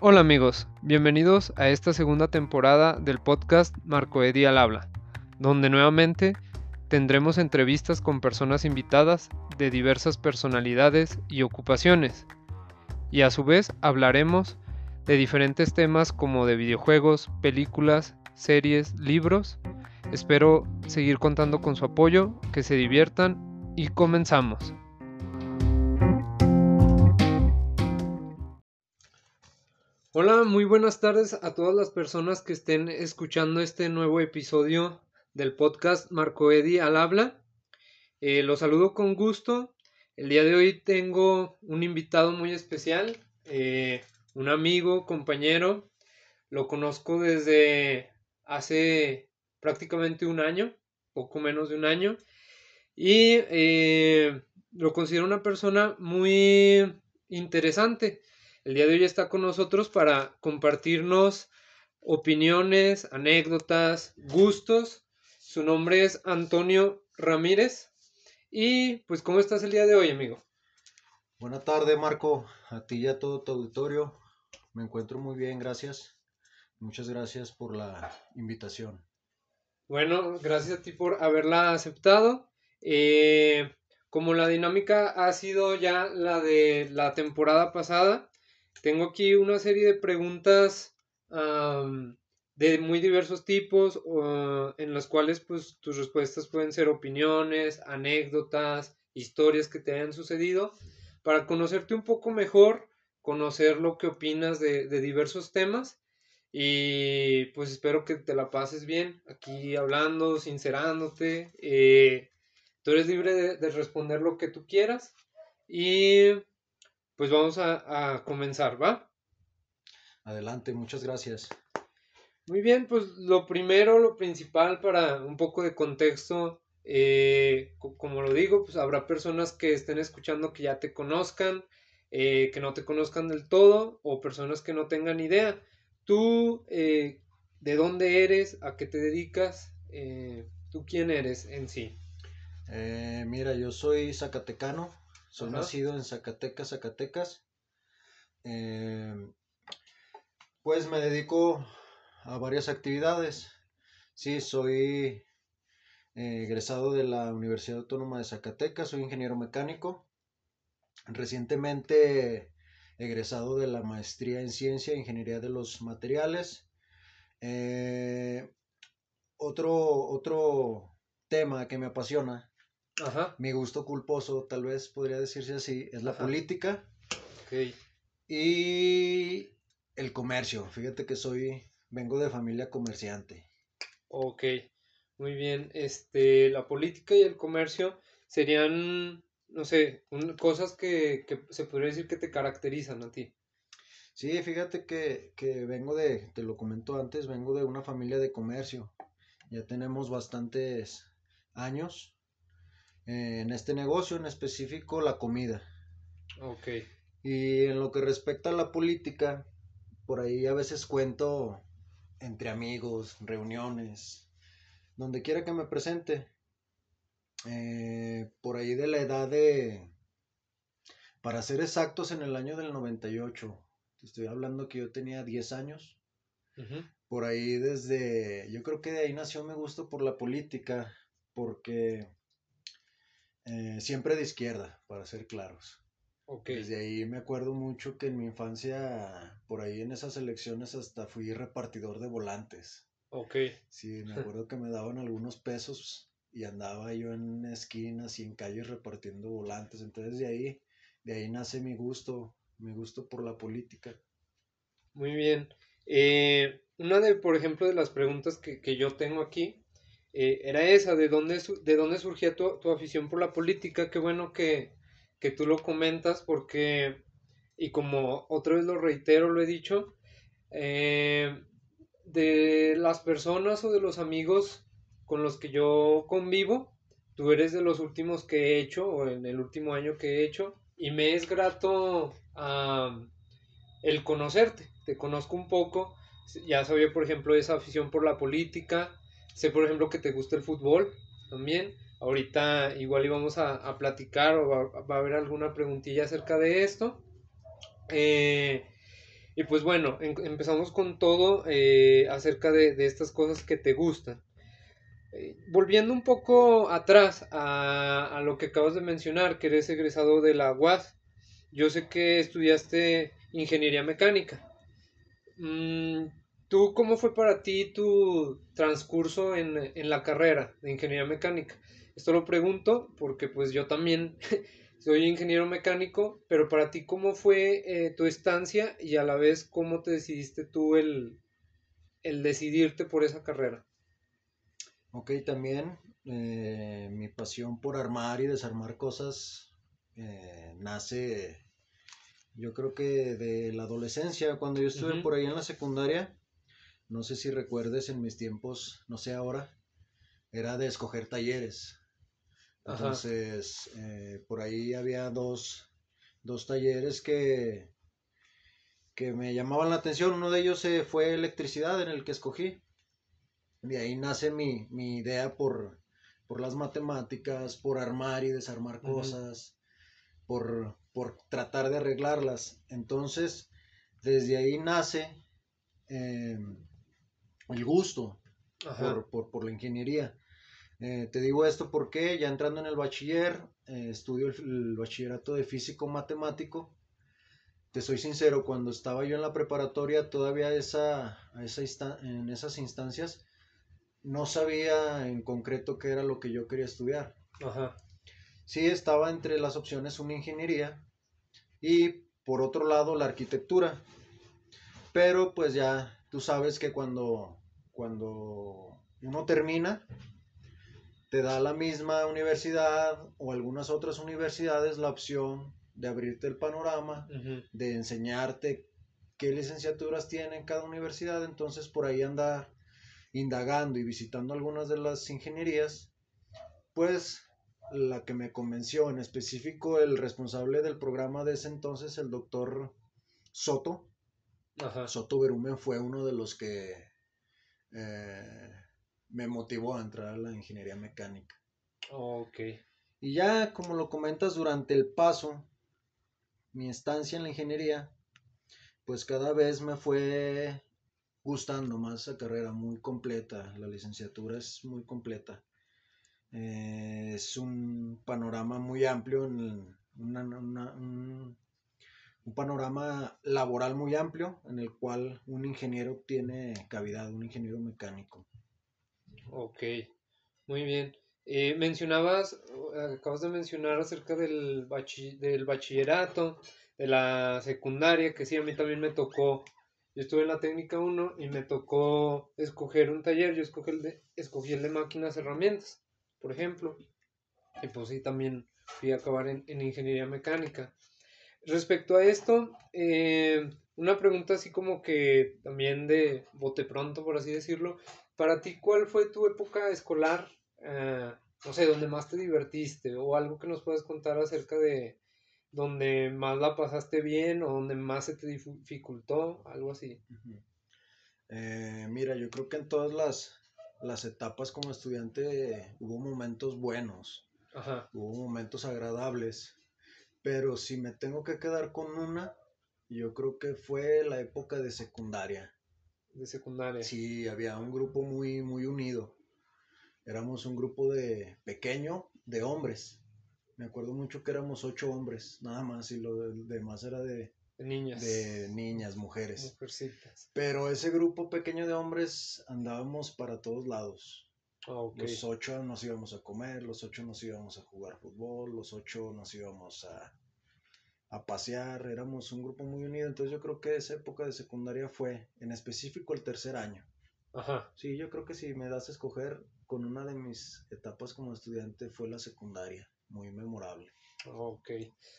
Hola amigos, bienvenidos a esta segunda temporada del podcast Marco Edi al habla, donde nuevamente tendremos entrevistas con personas invitadas de diversas personalidades y ocupaciones, y a su vez hablaremos de diferentes temas como de videojuegos, películas, series, libros. Espero seguir contando con su apoyo, que se diviertan y comenzamos. Hola, muy buenas tardes a todas las personas que estén escuchando este nuevo episodio del podcast Marco Edi al habla. Eh, los saludo con gusto. El día de hoy tengo un invitado muy especial, eh, un amigo, compañero. Lo conozco desde hace prácticamente un año, poco menos de un año. Y eh, lo considero una persona muy interesante. El día de hoy está con nosotros para compartirnos opiniones, anécdotas, gustos. Su nombre es Antonio Ramírez. Y pues, ¿cómo estás el día de hoy, amigo? Buenas tardes, Marco. A ti y a todo tu auditorio. Me encuentro muy bien, gracias. Muchas gracias por la invitación. Bueno, gracias a ti por haberla aceptado. Eh, como la dinámica ha sido ya la de la temporada pasada, tengo aquí una serie de preguntas de muy diversos tipos en las cuales pues tus respuestas pueden ser opiniones, anécdotas, historias que te hayan sucedido para conocerte un poco mejor, conocer lo que opinas de, diversos temas y pues espero que te la pases bien aquí hablando, sincerándote. Eh, tú eres libre de, de responder lo que tú quieras y pues vamos a, comenzar, ¿va? Adelante, muchas gracias. Muy bien, pues lo primero, lo principal para un poco de contexto, eh, como lo digo, pues habrá personas que estén escuchando que ya te conozcan, eh, que no te conozcan del todo, o personas que no tengan idea. Tú, eh, ¿de dónde eres? ¿A qué te dedicas? ¿Tú quién eres en sí? mira, yo soy zacatecano, soy nacido en Zacatecas, Zacatecas. Em, pues me dedico a varias actividades. Sí, soy eh, egresado de la Universidad Autónoma de Zacatecas, soy ingeniero mecánico. Recientemente egresado de la maestría en ciencia e ingeniería de los materiales. Eh, otro, otro tema que me apasiona mi gusto culposo, tal vez podría decirse así, es la política. Y el comercio. Fíjate que soy, vengo de familia comerciante. Ok, muy bien. Este, la política y el comercio serían, no sé, cosas que, se podría decir que te caracterizan a ti. Sí, fíjate que, que vengo de, te lo comento antes, vengo de una familia de comercio. Ya tenemos bastantes años en este negocio, en específico la comida. Ok. Y en lo que respecta a la política, por ahí a veces cuento entre amigos, reuniones, donde quiera que me presente. Eh, por ahí de la edad de, para ser exactos, en el año del 98, te estoy hablando que yo tenía 10 años. Por ahí desde, yo creo que de ahí nació mi gusto por la política, porque eh, siempre de izquierda, para ser claros. Desde ahí me acuerdo mucho que en mi infancia, por ahí en esas elecciones hasta fui repartidor de volantes. Ok. Sí, me acuerdo que me daban algunos pesos y andaba yo en esquinas y en calles repartiendo volantes. Entonces de ahí, de ahí nace mi gusto, mi gusto por la política. Muy bien. Eh, una de, por ejemplo, de las preguntas que, que yo tengo aquí eh, era esa, de dónde, de dónde surgía tu, tu, afición por la política. Qué bueno que, que tú lo comentas porque, y como otra vez lo reitero, lo he dicho, eh, de las personas o de los amigos con los que yo convivo, tú eres de los últimos que he hecho, o en el último año que he hecho, y me es grato el conocerte. Te conozco un poco, ya sabía, por ejemplo, esa afición por la política, Sé, por ejemplo, que te gusta el fútbol también. Ahorita igual íbamos a, a platicar o va, a haber alguna preguntilla acerca de esto. Eh, Y pues bueno, empezamos con todo eh, acerca de, estas cosas que te gustan. Eh, volviendo un poco atrás a, lo que acabas de mencionar, que eres egresado de la UAS, yo sé que estudiaste ingeniería mecánica. Mm, ¿Tú cómo fue para ti tu transcurso en, en la carrera de ingeniería mecánica? Esto lo pregunto porque pues yo también soy ingeniero mecánico, pero para ti, ¿cómo fue eh, tu estancia y a la vez cómo te decidiste tú el, el decidirte por esa carrera? Ok, también eh, mi pasión por armar y desarmar cosas eh, nace, yo creo que de la adolescencia, cuando yo estuve por ahí en la secundaria, no sé si recuerdes en mis tiempos, no sé ahora, era de escoger talleres. Entonces, eh, por ahí había dos, talleres que, que me llamaban la atención. Uno de ellos eh, fue electricidad, en el que escogí. De ahí nace mi, idea por, las matemáticas, por armar y desarmar cosas, por, tratar de arreglarlas. Entonces, desde ahí nace em, el gusto por, por, la ingeniería. Eh, te digo esto porque ya entrando en el bachiller, eh, estudio el, bachillerato de físico matemático. Te soy sincero, cuando estaba yo en la preparatoria, todavía esa, esa en esas instancias, no sabía en concreto qué era lo que yo quería estudiar. Ajá. Sí, estaba entre las opciones una ingeniería y por otro lado la arquitectura. Pero pues ya tú sabes que cuando, cuando uno termina, te da la misma universidad o algunas otras universidades la opción de abrirte el panorama, de enseñarte qué licenciaturas tiene cada universidad, entonces por ahí andar indagando y visitando algunas de las ingenierías, pues la que me convenció en específico el responsable del programa de ese entonces, el doctor Soto, Soto Berumen fue uno de los que eh, me motivó a entrar a la ingeniería mecánica. ok. Y ya, como lo comentas, durante el paso, mi estancia en la ingeniería, pues cada vez me fue gustando más esa carrera, muy completa. La licenciatura es muy completa. Eh, es un panorama muy amplio, un, un panorama laboral muy amplio en el cual un ingeniero tiene cavidad, un ingeniero mecánico. Ok, muy bien. Eh, mencionabas, acabas de mencionar acerca del, del bachillerato, de la secundaria, que sí, a mí también me tocó. Yo estuve en la técnica 1 y me tocó escoger un taller. Yo escogí el de, escogí el de máquinas herramientas, por ejemplo. Y pues sí, también fui a acabar en, ingeniería mecánica. Respecto a esto, eh, una pregunta así como que también de bote pronto, por así decirlo. Para ti, ¿cuál fue tu época escolar, eh, no sé, donde más te divertiste o algo que nos puedas contar acerca de donde más la pasaste bien o donde más se te dificultó, algo así? Eh, mira, yo creo que en todas las, las etapas como estudiante hubo momentos buenos, hubo momentos agradables, pero si me tengo que quedar con una, yo creo que fue la época de secundaria de secundaria. Sí, había un grupo muy, muy unido. Éramos un grupo de pequeño de hombres. Me acuerdo mucho que éramos ocho hombres, nada más, y lo demás era de, niñas. De niñas, mujeres. Pero ese grupo pequeño de hombres andábamos para todos lados. Ah, los ocho nos íbamos a comer, los ocho nos íbamos a jugar fútbol, los ocho nos íbamos a a pasear, éramos un grupo muy unido, entonces yo creo que esa época de secundaria fue en específico el tercer año. Ajá. Sí, yo creo que si me das a escoger con una de mis etapas como estudiante fue la secundaria, muy memorable. Ok.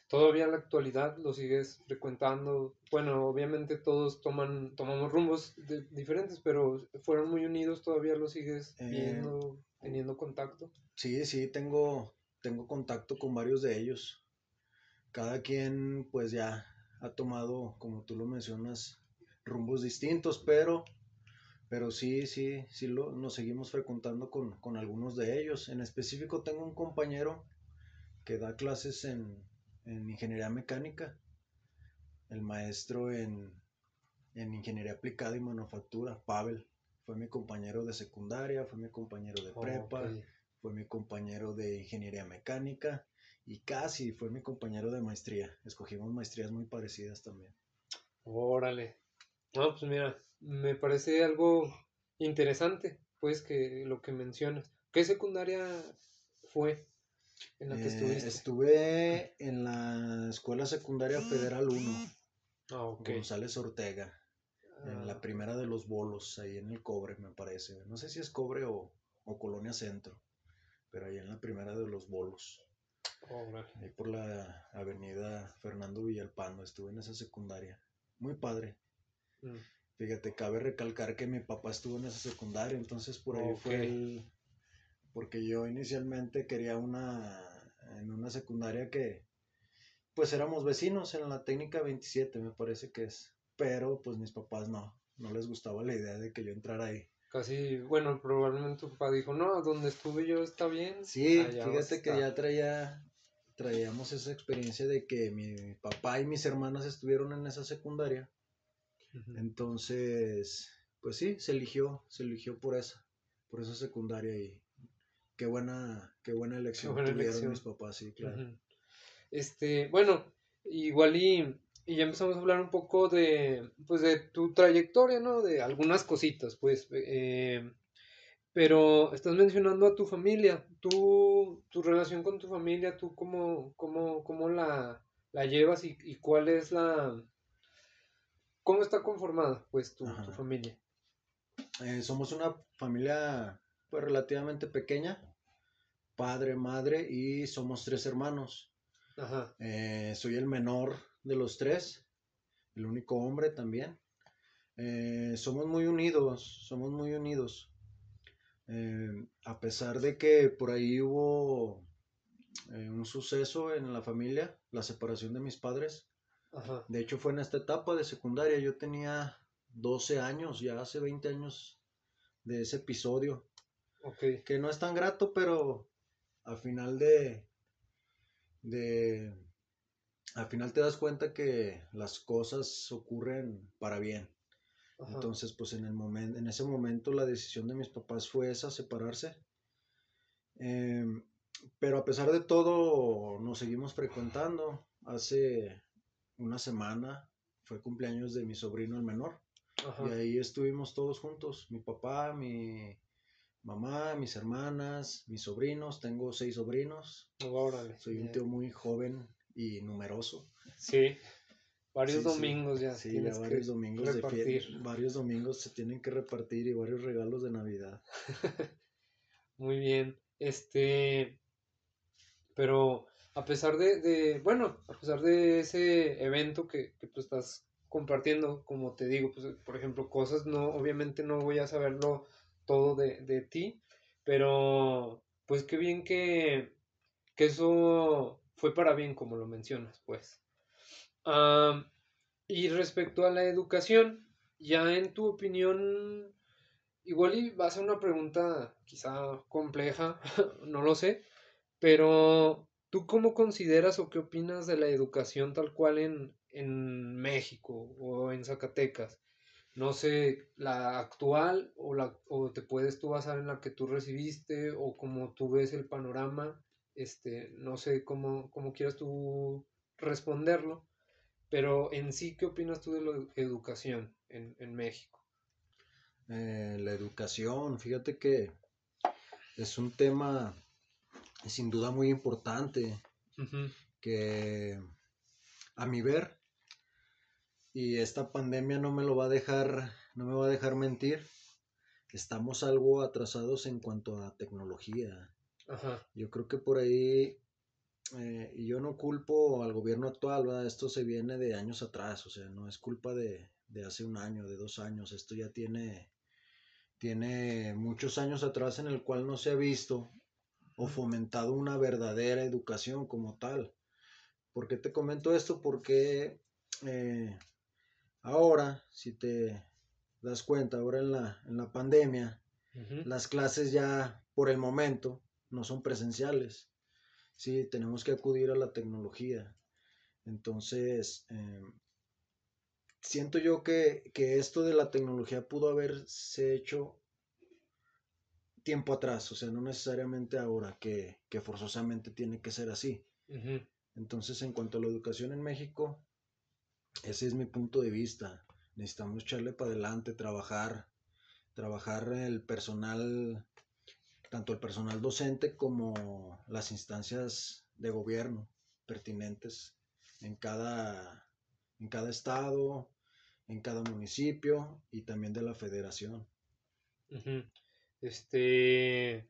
¿Todavía en la actualidad lo sigues frecuentando? Bueno, obviamente todos toman, tomamos rumbos diferentes, pero fueron muy unidos, ¿todavía lo sigues eh, viendo, teniendo contacto? Sí, sí, tengo, tengo contacto con varios de ellos cada quien pues ya ha tomado, como tú lo mencionas, rumbos distintos, pero, pero sí, sí, sí lo, nos seguimos frecuentando con, algunos de ellos. En específico tengo un compañero que da clases en, ingeniería mecánica, el maestro en, en ingeniería aplicada y manufactura, Pavel. Fue mi compañero de secundaria, fue mi compañero de prepa, fue mi compañero de ingeniería mecánica y casi fue mi compañero de maestría. Escogimos maestrías muy parecidas también. Órale. No, pues mira, me parece algo interesante, pues, que lo que mencionas. ¿Qué secundaria fue en la que Eh, estuviste? estuve en la Escuela Secundaria Federal 1, Ah, ok. González Ortega, en la Ah, primera de los bolos, ahí en el Cobre, me parece. No sé si es Cobre o, o Colonia Centro, pero ahí en la primera de los bolos, ahí por la avenida Fernando Villalpando, estuve en esa secundaria. Muy padre. Mm, Fíjate, cabe recalcar que mi papá estuvo en esa secundaria, entonces por ahí fue el... Porque yo inicialmente quería una... en una secundaria que... Pues éramos vecinos en la técnica 27, me parece que es. Pero pues mis papás no, no les gustaba la idea de que yo entrara ahí. Casi, bueno, probablemente tu papá dijo, no, donde estuve yo está bien. Sí, allá fíjate que estar". ya traía... Traíamos esa experiencia de que mi papá y mis hermanas estuvieron en esa secundaria. Entonces, pues sí, se eligió, se eligió por esa, por esa secundaria y qué buena, qué buena elección buena tuvieron elección. mis papás, sí, claro. Este, bueno, igual y, y ya empezamos a hablar un poco de, pues, de tu trayectoria, ¿no? De algunas cositas, pues, eh, pero estás mencionando a tu familia, tú, tu relación con tu familia, tú cómo, cómo, cómo la, la llevas y, y cuál es la, cómo está conformada, pues, tu, tu familia. Eh, somos una familia pues relativamente pequeña, padre, madre y somos tres hermanos. Ajá, Eh, soy el menor de los tres, el único hombre también. Eh, somos muy unidos, somos muy unidos. Eh, a pesar de que por ahí hubo un suceso en la familia, la separación de mis padres. ajá, De hecho fue en esta etapa de secundaria, yo tenía 12 años, ya hace 20 años de ese episodio, ok, que no es tan grato, pero al final de, de, al final te das cuenta que las cosas ocurren para bien. ajá, Entonces, pues en el momento, en ese momento la decisión de mis papás fue esa, separarse. Em, pero a pesar de todo, nos seguimos frecuentando. Hace una semana fue cumpleaños de mi sobrino el menor. ajá, Y ahí estuvimos todos juntos. Mi papá, mi mamá, mis hermanas, mis sobrinos. Tengo seis sobrinos. órale, Soy un tío muy joven y numeroso. Sí, varios Sí, sí. domingos ya Sí, ya varios domingos de fiesta. Varios domingos se tienen que repartir y varios regalos de Navidad. Muy bien, este, pero a pesar de, de, bueno, a pesar de ese evento que, que tú estás compartiendo, como te digo, pues, por ejemplo, cosas, no, obviamente no voy a saberlo todo de, de ti, pero pues qué bien que, que eso fue para bien, como lo mencionas, pues. Y respecto a la educación, ya en tu opinión, igual y va a una pregunta quizá compleja, no lo sé, pero ¿tú cómo consideras o qué opinas de la educación tal cual en, en México o en Zacatecas? No sé, la actual o, la, o te puedes tú basar en la que tú recibiste o cómo tú ves el panorama, este, no sé cómo, cómo quieras tú responderlo, pero en sí, ¿qué opinas tú de la educación en, en México? Eh, la educación, fíjate que es un tema sin duda muy importante que a mi ver, y esta pandemia no me lo va a dejar, no me va a dejar mentir, estamos algo atrasados en cuanto a tecnología. Ajá, Yo creo que por ahí, eh, y yo no culpo al gobierno actual, ¿verdad? Esto se viene de años atrás, o sea, no es culpa de, de hace un año, de dos años, esto ya tiene, tiene muchos años atrás en el cual no se ha visto o fomentado una verdadera educación como tal. ¿Por qué te comento esto? Porque eh, ahora, si te das cuenta, ahora en la, en la pandemia, las clases ya por el momento no son presenciales. Sí, tenemos que acudir a la tecnología. Entonces, eh, siento yo que, esto de la tecnología pudo haberse hecho tiempo atrás, o sea, no necesariamente ahora, que, forzosamente tiene que ser así. Entonces, en cuanto a la educación en México, ese es mi punto de vista. Necesitamos echarle para adelante, trabajar, trabajar el personal, tanto el personal docente como las instancias de gobierno pertinentes en cada, en cada estado, en cada municipio y también de la federación. Este,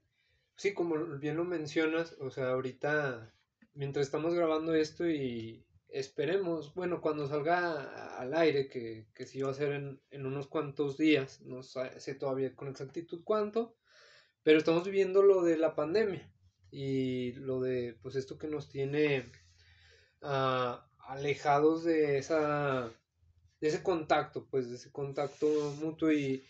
sí, como bien lo mencionas, o sea, ahorita, mientras estamos grabando esto y esperemos, bueno, cuando salga al aire, que, que sí va a ser en, en unos cuantos días, no sé todavía con exactitud cuánto, pero estamos viviendo lo de la pandemia y lo de, pues, esto que nos tiene uh, alejados de esa de ese contacto, pues de ese contacto mutuo y,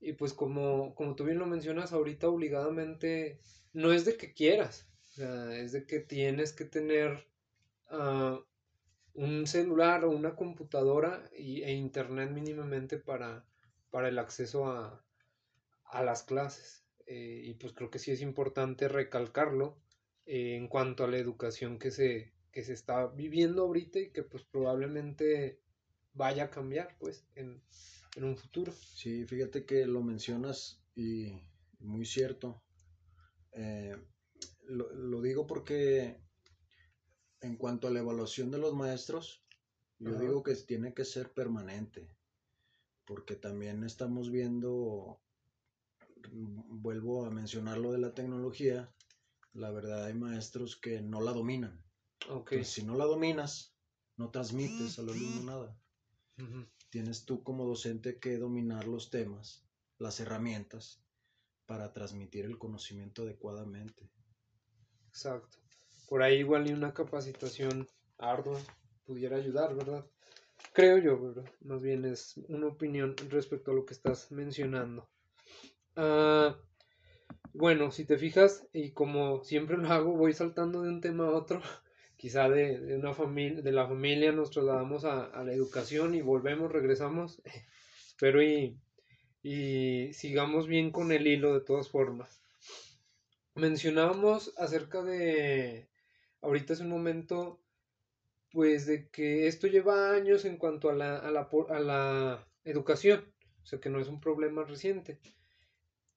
y pues como, como tú bien lo mencionas ahorita obligadamente, no es de que quieras, o sea, es de que tienes que tener uh, un celular o una computadora y, e internet mínimamente para, para el acceso a, a las clases. Eh, y pues creo que sí es importante recalcarlo eh, en cuanto a la educación que se, que se está viviendo ahorita y que pues probablemente vaya a cambiar pues en, un futuro. Sí, fíjate que lo mencionas y muy cierto. Eh, lo, digo porque en cuanto a la evaluación de los maestros, yo digo que tiene que ser permanente, porque también estamos viendo, vuelvo a mencionar lo de la tecnología, la verdad hay maestros que no la dominan. Okay. si no la dominas, no transmites al alumno nada. Tienes tú como docente que dominar los temas, las herramientas, para transmitir el conocimiento adecuadamente. Exacto. Por ahí igual ni una capacitación ardua pudiera ayudar, ¿verdad? Creo yo, ¿verdad? Más bien es una opinión respecto a lo que estás mencionando. Ah, bueno, si te fijas, y como siempre lo hago, voy saltando de un tema a otro quizá de, una familia, de la familia nos trasladamos a, la educación y volvemos, regresamos, pero y, y sigamos bien con el hilo de todas formas. Mencionábamos acerca de, ahorita es un momento, pues de que esto lleva años en cuanto a la, a la, a la educación, o sea que no es un problema reciente.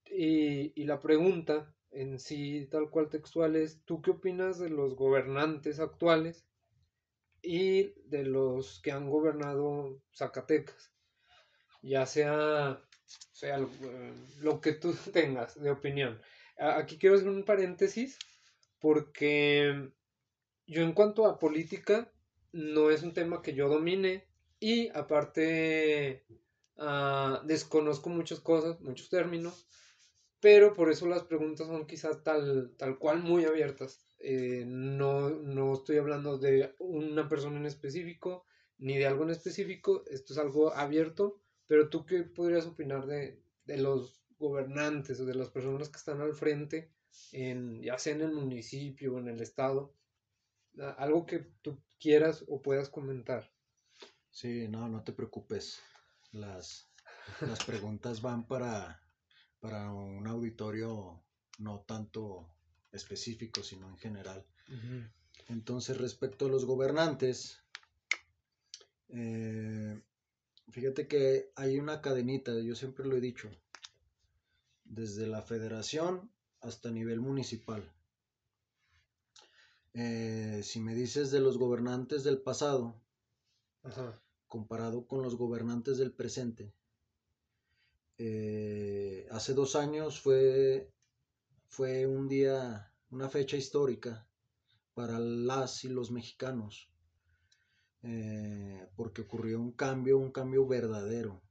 Y, y la pregunta en sí, tal cual textuales, ¿tú qué opinas de los gobernantes actuales y de los que han gobernado Zacatecas? Ya sea, sea eh, lo que tú tengas de opinión. Aquí quiero hacer un paréntesis porque yo en cuanto a política no es un tema que yo domine y aparte ah, desconozco muchas cosas, muchos términos pero por eso las preguntas son quizás tal, tal cual muy abiertas. Eh, no, no estoy hablando de una persona en específico ni de algo en específico, esto es algo abierto, pero tú qué podrías opinar de, de los gobernantes o de las personas que están al frente, en, ya sea en el municipio o en el estado, algo que tú quieras o puedas comentar. Sí, no, no te preocupes. Las, las preguntas van para, para un auditorio no tanto específico, sino en general. Entonces, respecto a los gobernantes, eh, fíjate que hay una cadenita, yo siempre lo he dicho, desde la federación hasta nivel municipal. Eh, si me dices de los gobernantes del pasado, comparado con los gobernantes del presente, eh, hace dos años fue, fue un día, una fecha histórica para las y los mexicanos, eh, porque ocurrió un cambio, un cambio verdadero,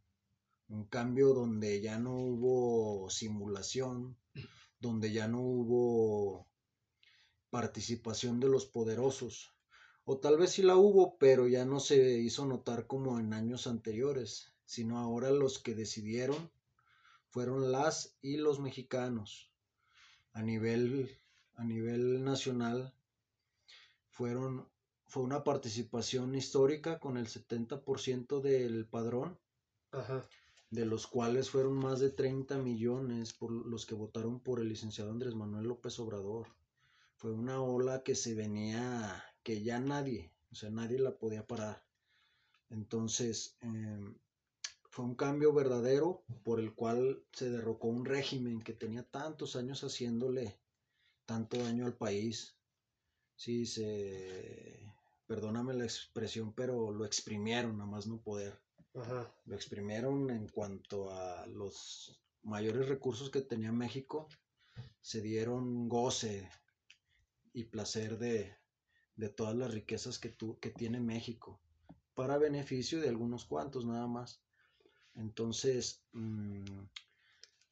un cambio donde ya no hubo simulación, donde ya no hubo participación de los poderosos, o tal vez sí la hubo, pero ya no se hizo notar como en años anteriores sino ahora los que decidieron fueron las y los mexicanos. A nivel, a nivel nacional fueron, fue una participación histórica con el 70% del padrón, Ajá. de los cuales fueron más de 30 millones por los que votaron por el licenciado Andrés Manuel López Obrador. Fue una ola que se venía, que ya nadie, o sea, nadie la podía parar. Entonces, em, fue un cambio verdadero por el cual se derrocó un régimen que tenía tantos años haciéndole tanto daño al país. Sí, se, perdóname la expresión, pero lo exprimieron a más no poder. Ajá. Lo exprimieron en cuanto a los mayores recursos que tenía México, se dieron goce y placer de, de todas las riquezas que, tu, que tiene México, para beneficio de algunos cuantos nada más. Entonces, mmm,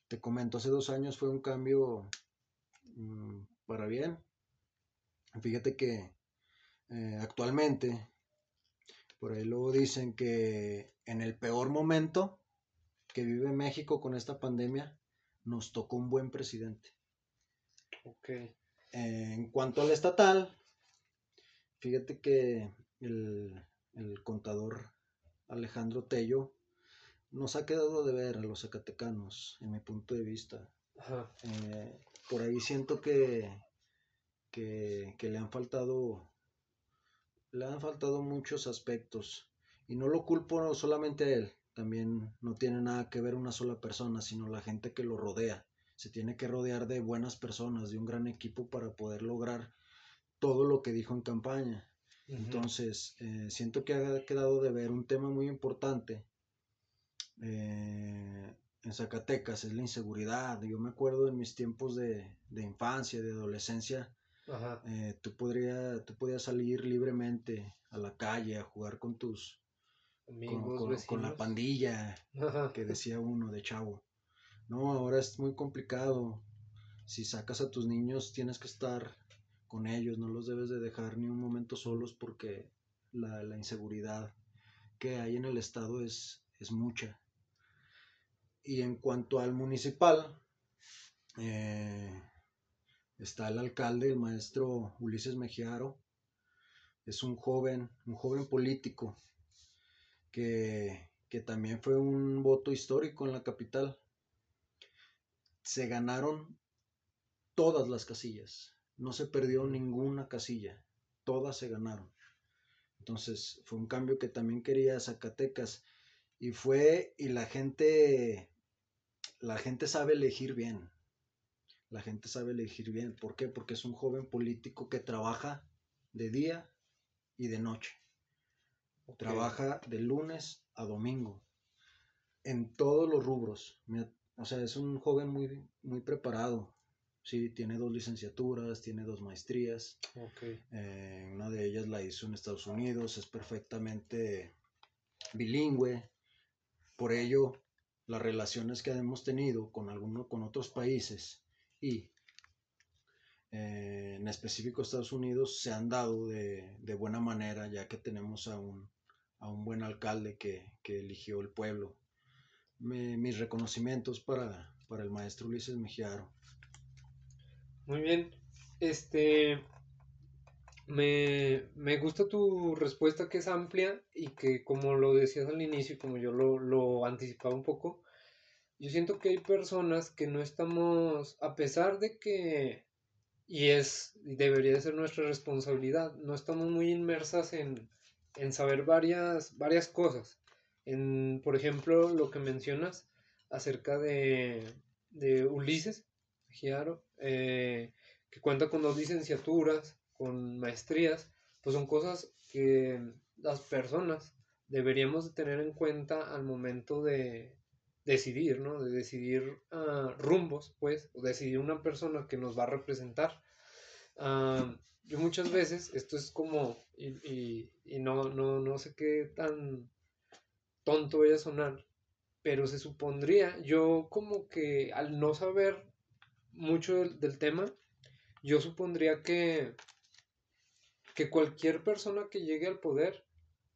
te comento, hace dos años fue un cambio mmm, para bien. Fíjate que eh, actualmente, por ahí luego dicen que en el peor momento que vive México con esta pandemia, nos tocó un buen presidente. Ok. En cuanto al estatal, fíjate que el, el contador Alejandro Tello nos ha quedado de ver a los zacatecanos, en mi punto de vista. Ajá. Eh, por ahí siento que, que, que, le han faltado le han faltado muchos aspectos y no lo culpo solamente a él también no tiene nada que ver una sola persona sino la gente que lo rodea se tiene que rodear de buenas personas de un gran equipo para poder lograr todo lo que dijo en campaña uh -huh. entonces eh, siento que ha quedado de ver un tema muy importante eh, en Zacatecas es la inseguridad. Yo me acuerdo en mis tiempos de, de infancia, de adolescencia, eh, tú, podría, tú podías salir libremente a la calle a jugar con tus amigos, con, con, con la pandilla Ajá. que decía uno de chavo. No, ahora es muy complicado. Si sacas a tus niños tienes que estar con ellos, no los debes de dejar ni un momento solos porque la, la inseguridad que hay en el estado es, es mucha. Y en cuanto al municipal, eh, está el alcalde, el maestro Ulises Mejiaro. Es un joven, un joven político que, que también fue un voto histórico en la capital. Se ganaron todas las casillas, no se perdió ninguna casilla, todas se ganaron. Entonces fue un cambio que también quería Zacatecas y fue y la gente la gente sabe elegir bien la gente sabe elegir bien ¿por qué? porque es un joven político que trabaja de día y de noche okay. trabaja de lunes a domingo en todos los rubros o sea es un joven muy muy preparado sí tiene dos licenciaturas tiene dos maestrías okay. eh, una de ellas la hizo en Estados Unidos es perfectamente bilingüe por ello, las relaciones que hemos tenido con algunos, con otros países y eh, en específico Estados Unidos se han dado de, de, buena manera ya que tenemos a un, a un buen alcalde que, que eligió el pueblo. Mis reconocimientos para, para el maestro Ulises Mejiaro. Muy bien. Este, me, me, gusta tu respuesta que es amplia y que como lo decías al inicio y como yo lo, lo, anticipaba un poco, yo siento que hay personas que no estamos, a pesar de que, y es, debería de ser nuestra responsabilidad, no estamos muy inmersas en, en saber varias, varias cosas. Por ejemplo, lo que mencionas acerca de, de Ulises Giaro, eh, que cuenta con dos licenciaturas, con maestrías, pues son cosas que las personas deberíamos de tener en cuenta al momento de decidir, ¿no? De decidir uh, rumbos, pues, o decidir una persona que nos va a representar. Uh, yo muchas veces, esto es como, y, y, y, no, no, no sé qué tan tonto vaya a sonar, pero se supondría, yo como que al no saber mucho del, del tema, yo supondría que que cualquier persona que llegue al poder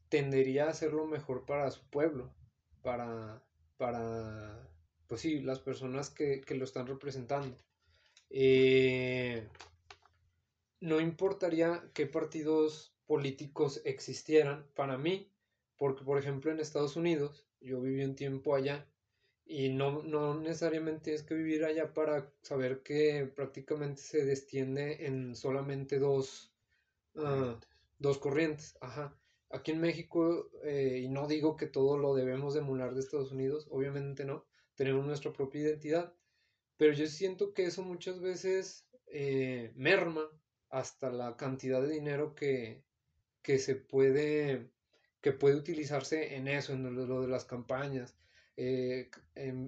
tendería a hacer lo mejor para su pueblo, para, para pues sí, las personas que, que lo están representando. Eh, no importaría qué partidos políticos existieran para mí, porque por ejemplo en Estados Unidos, yo viví un tiempo allá y no, no necesariamente tienes que vivir allá para saber que prácticamente se destiende en solamente dos, ah, dos corrientes. Ajá. Aquí en México, eh, y no digo que todo lo debemos emular de Estados Unidos, obviamente no, tenemos nuestra propia identidad, pero yo siento que eso muchas veces eh, merma hasta la cantidad de dinero que, que se puede, que puede utilizarse en eso, en lo de las campañas. Eh,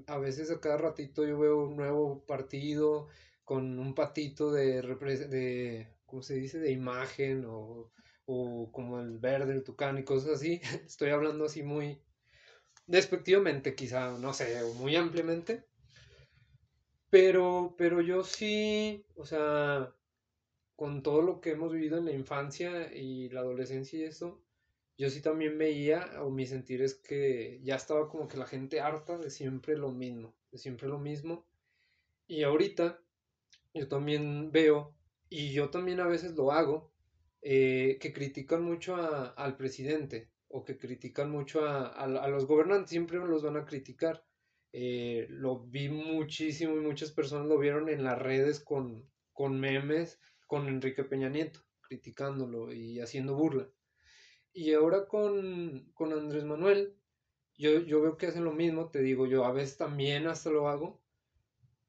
a veces a cada ratito yo veo un nuevo partido con un patito de, de ¿cómo se dice?, de imagen o, o como el verde, el tucán y cosas así. Estoy hablando así muy despectivamente, quizá, no sé, o muy ampliamente. Pero, pero yo sí, o sea, con todo lo que hemos vivido en la infancia y la adolescencia y eso, yo sí también veía, o mi sentir es que ya estaba como que la gente harta de siempre lo mismo, de siempre lo mismo. Y ahorita yo también veo, y yo también a veces lo hago, eh, que critican mucho al presidente o que critican mucho a, los gobernantes, siempre los van a criticar. Eh, lo vi muchísimo y muchas personas lo vieron en las redes con, con memes con Enrique Peña Nieto, criticándolo y haciendo burla. Y ahora con, con Andrés Manuel, yo, yo veo que hacen lo mismo, te digo, yo a veces también hasta lo hago,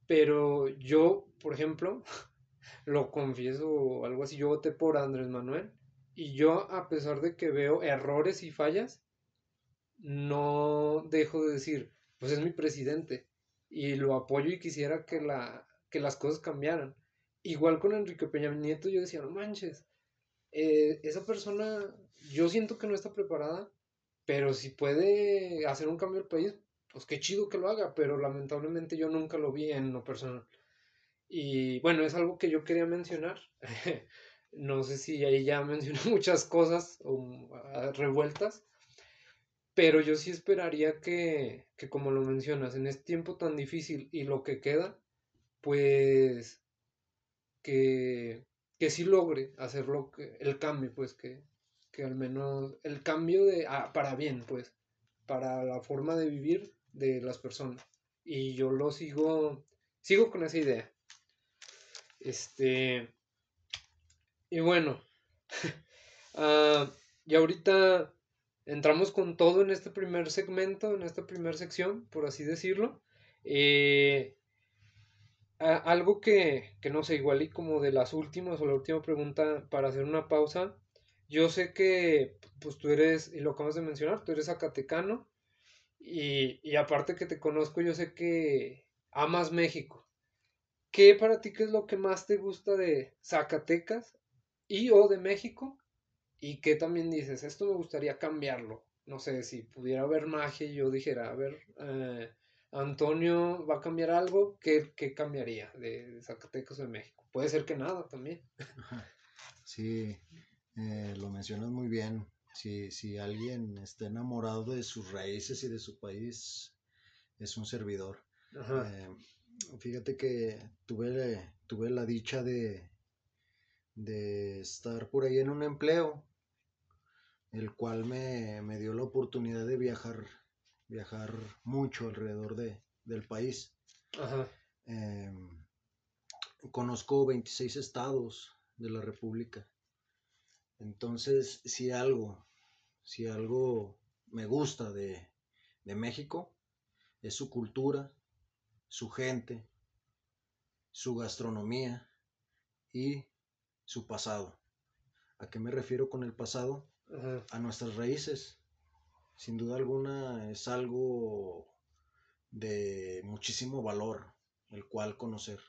pero yo, por ejemplo, lo confieso algo así, yo voté por Andrés Manuel y yo a pesar de que veo errores y fallas, no dejo de decir, pues es mi presidente y lo apoyo y quisiera que, la, que las cosas cambiaran. Igual con Enrique Peña Nieto yo decía, no manches, eh, esa persona yo siento que no está preparada, pero si puede hacer un cambio al país, pues qué chido que lo haga, pero lamentablemente yo nunca lo vi en lo personal. Y bueno, es algo que yo quería mencionar. no sé si ahí ya mencioné muchas cosas ah, revueltas, pero yo sí esperaría que, que, como lo mencionas, en este tiempo tan difícil y lo que queda, pues que, que sí logre hacer que, el cambio, pues que, que al menos el cambio de ah, para bien, pues, para la forma de vivir de las personas. Y yo lo sigo, sigo con esa idea. Este, y bueno, uh, y ahorita entramos con todo en este primer segmento, en esta primera sección, por así decirlo. Eh, algo que, que, no sé, igual y como de las últimas o la última pregunta para hacer una pausa yo sé que, pues tú eres, y lo acabas de mencionar, tú eres zacatecano, y, y aparte que te conozco, yo sé que amas México. ¿Qué para ti qué es lo que más te gusta de Zacatecas y o de México? Y qué también dices, esto me gustaría cambiarlo. No sé, si pudiera haber magia yo dijera, a ver, eh, Antonio va a cambiar algo, ¿qué, qué cambiaría de, Zacatecas o de México? Puede ser que nada también. Sí, eh, lo mencionas muy bien. Si, si alguien está enamorado de sus raíces y de su país, es un servidor. Eh, fíjate que tuve, tuve la dicha de, de estar por ahí en un empleo, el cual me, me dio la oportunidad de viajar, viajar mucho alrededor de, del país. Eh, conozco 26 estados de la República. Entonces, si algo, si algo me gusta de, de México, es su cultura, su gente, su gastronomía y su pasado. ¿A qué me refiero con el pasado? A nuestras raíces. Sin duda alguna es algo de muchísimo valor el cual conocer.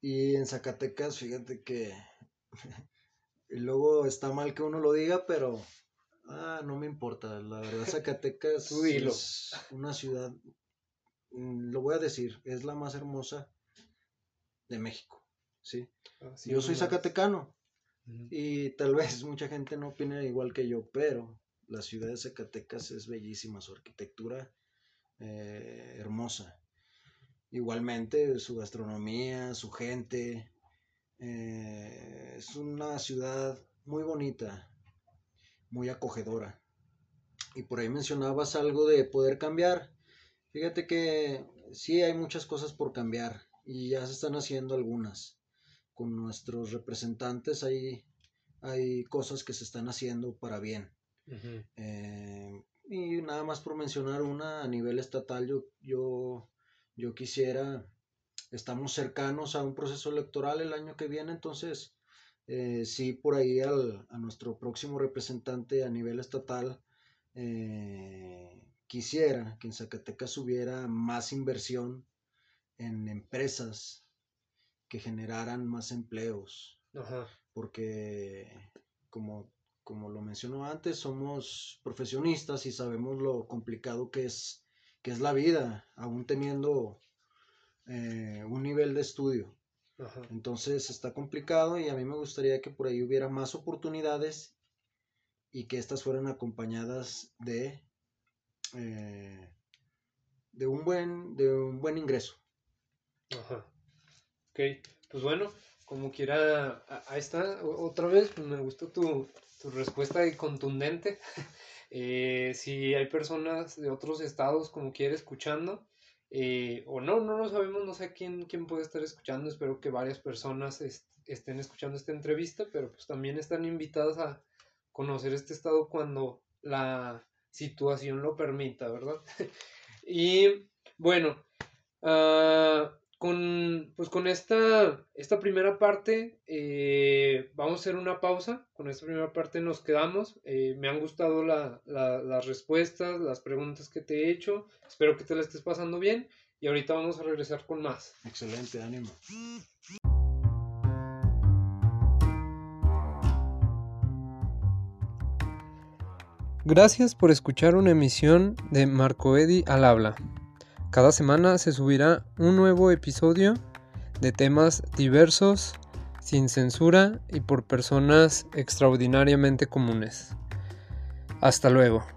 Y en Zacatecas, fíjate que y luego está mal que uno lo diga, pero ah, no me importa. La verdad, Zacatecas es una ciudad, mm, lo voy a decir, es la más hermosa de México. ¿sí? yo soy zacatecano y tal vez mucha gente no opine igual que yo, pero la ciudad de Zacatecas es bellísima, su arquitectura eh, hermosa. Igualmente su gastronomía, su gente, Eh, es una ciudad muy bonita, muy acogedora. Y por ahí mencionabas algo de poder cambiar. Fíjate que sí hay muchas cosas por cambiar y ya se están haciendo algunas. Con nuestros representantes hay, hay cosas que se están haciendo para bien. Eh, y nada más por mencionar una a nivel estatal, yo, yo, yo quisiera, estamos cercanos a un proceso electoral el año que viene, entonces eh, sí por ahí al, a nuestro próximo representante a nivel estatal eh, quisiera que en Zacatecas hubiera más inversión en empresas que generaran más empleos. Porque como como lo mencionó antes, somos profesionistas y sabemos lo complicado que es, que es la vida, aún teniendo eh, un nivel de estudio. Entonces está complicado y a mí me gustaría que por ahí hubiera más oportunidades y que estas fueran acompañadas de, eh, de, un, buen, de un buen ingreso. Ajá. Ok, pues bueno, como quiera, ahí está, otra vez, pues me gustó tu, tu respuesta es contundente. Eh, si hay personas de otros estados como quiere escuchando, eh, o no, no lo sabemos, no sé quién, quién puede estar escuchando, espero que varias personas estén escuchando esta entrevista, pero pues también están invitadas a conocer este estado cuando la situación lo permita, ¿verdad? y bueno, uh, con, pues con esta, esta primera parte eh, vamos a hacer una pausa. Con esta primera parte nos quedamos. Eh, me han gustado las respuestas, las preguntas que te he hecho. Espero que te la estés pasando bien. Y ahorita vamos a regresar con más. Excelente, ánimo. Gracias por escuchar una emisión de Marco Eddy al habla. Cada semana se subirá un nuevo episodio de temas diversos, sin censura y por personas extraordinariamente comunes. Hasta luego.